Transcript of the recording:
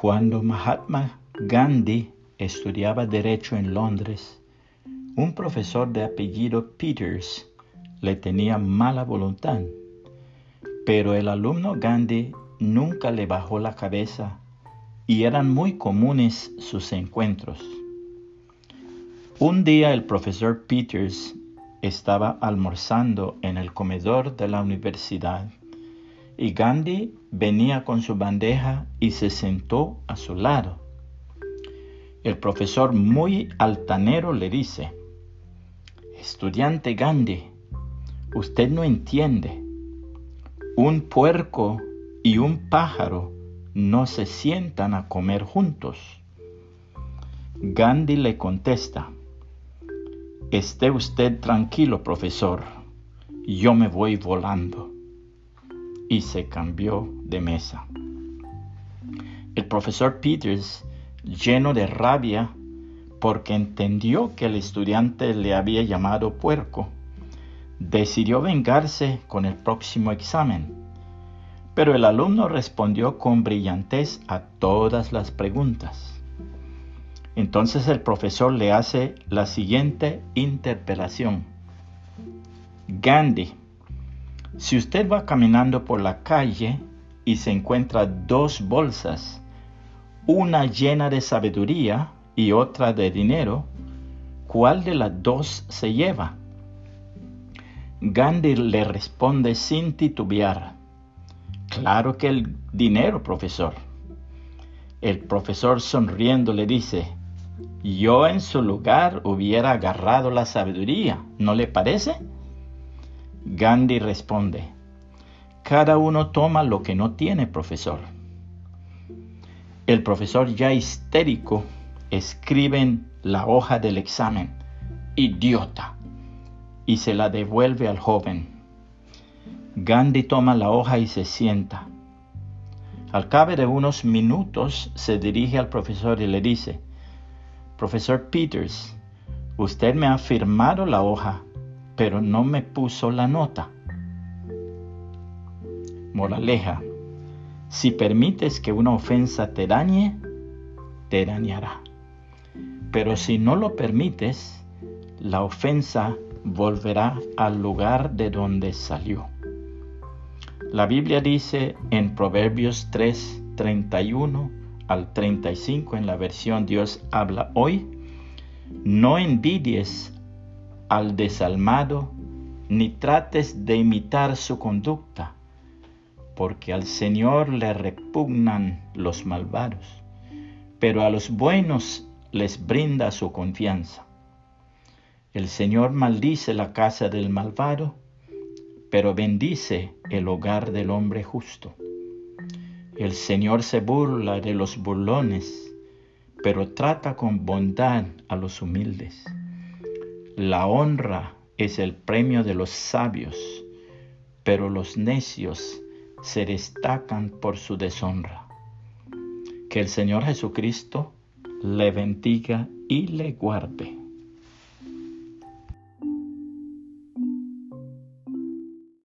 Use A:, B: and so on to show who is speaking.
A: Cuando Mahatma Gandhi estudiaba derecho en Londres, un profesor de apellido Peters le tenía mala voluntad, pero el alumno Gandhi nunca le bajó la cabeza y eran muy comunes sus encuentros. Un día el profesor Peters estaba almorzando en el comedor de la universidad y Gandhi venía con su bandeja y se sentó a su lado. El profesor muy altanero le dice, Estudiante Gandhi, usted no entiende. Un puerco y un pájaro no se sientan a comer juntos. Gandhi le contesta, Esté usted tranquilo, profesor, yo me voy volando y se cambió de mesa. El profesor Peters, lleno de rabia porque entendió que el estudiante le había llamado puerco, decidió vengarse con el próximo examen. Pero el alumno respondió con brillantez a todas las preguntas. Entonces el profesor le hace la siguiente interpelación. Gandhi, si usted va caminando por la calle y se encuentra dos bolsas, una llena de sabiduría y otra de dinero, ¿cuál de las dos se lleva? Gandhi le responde sin titubear, claro que el dinero, profesor. El profesor sonriendo le dice, yo en su lugar hubiera agarrado la sabiduría, ¿no le parece? Gandhi responde, cada uno toma lo que no tiene, profesor. El profesor ya histérico escribe en la hoja del examen, idiota, y se la devuelve al joven. Gandhi toma la hoja y se sienta. Al cabo de unos minutos se dirige al profesor y le dice, Profesor Peters, usted me ha firmado la hoja pero no me puso la nota. Moraleja, si permites que una ofensa te dañe, te dañará. Pero si no lo permites, la ofensa volverá al lugar de donde salió. La Biblia dice en Proverbios 3, 31 al 35 en la versión Dios habla hoy, no envidies al desalmado, ni trates de imitar su conducta, porque al Señor le repugnan los malvados, pero a los buenos les brinda su confianza. El Señor maldice la casa del malvado, pero bendice el hogar del hombre justo. El Señor se burla de los burlones, pero trata con bondad a los humildes. La honra es el premio de los sabios, pero los necios se destacan por su deshonra. Que el Señor Jesucristo le bendiga y le guarde.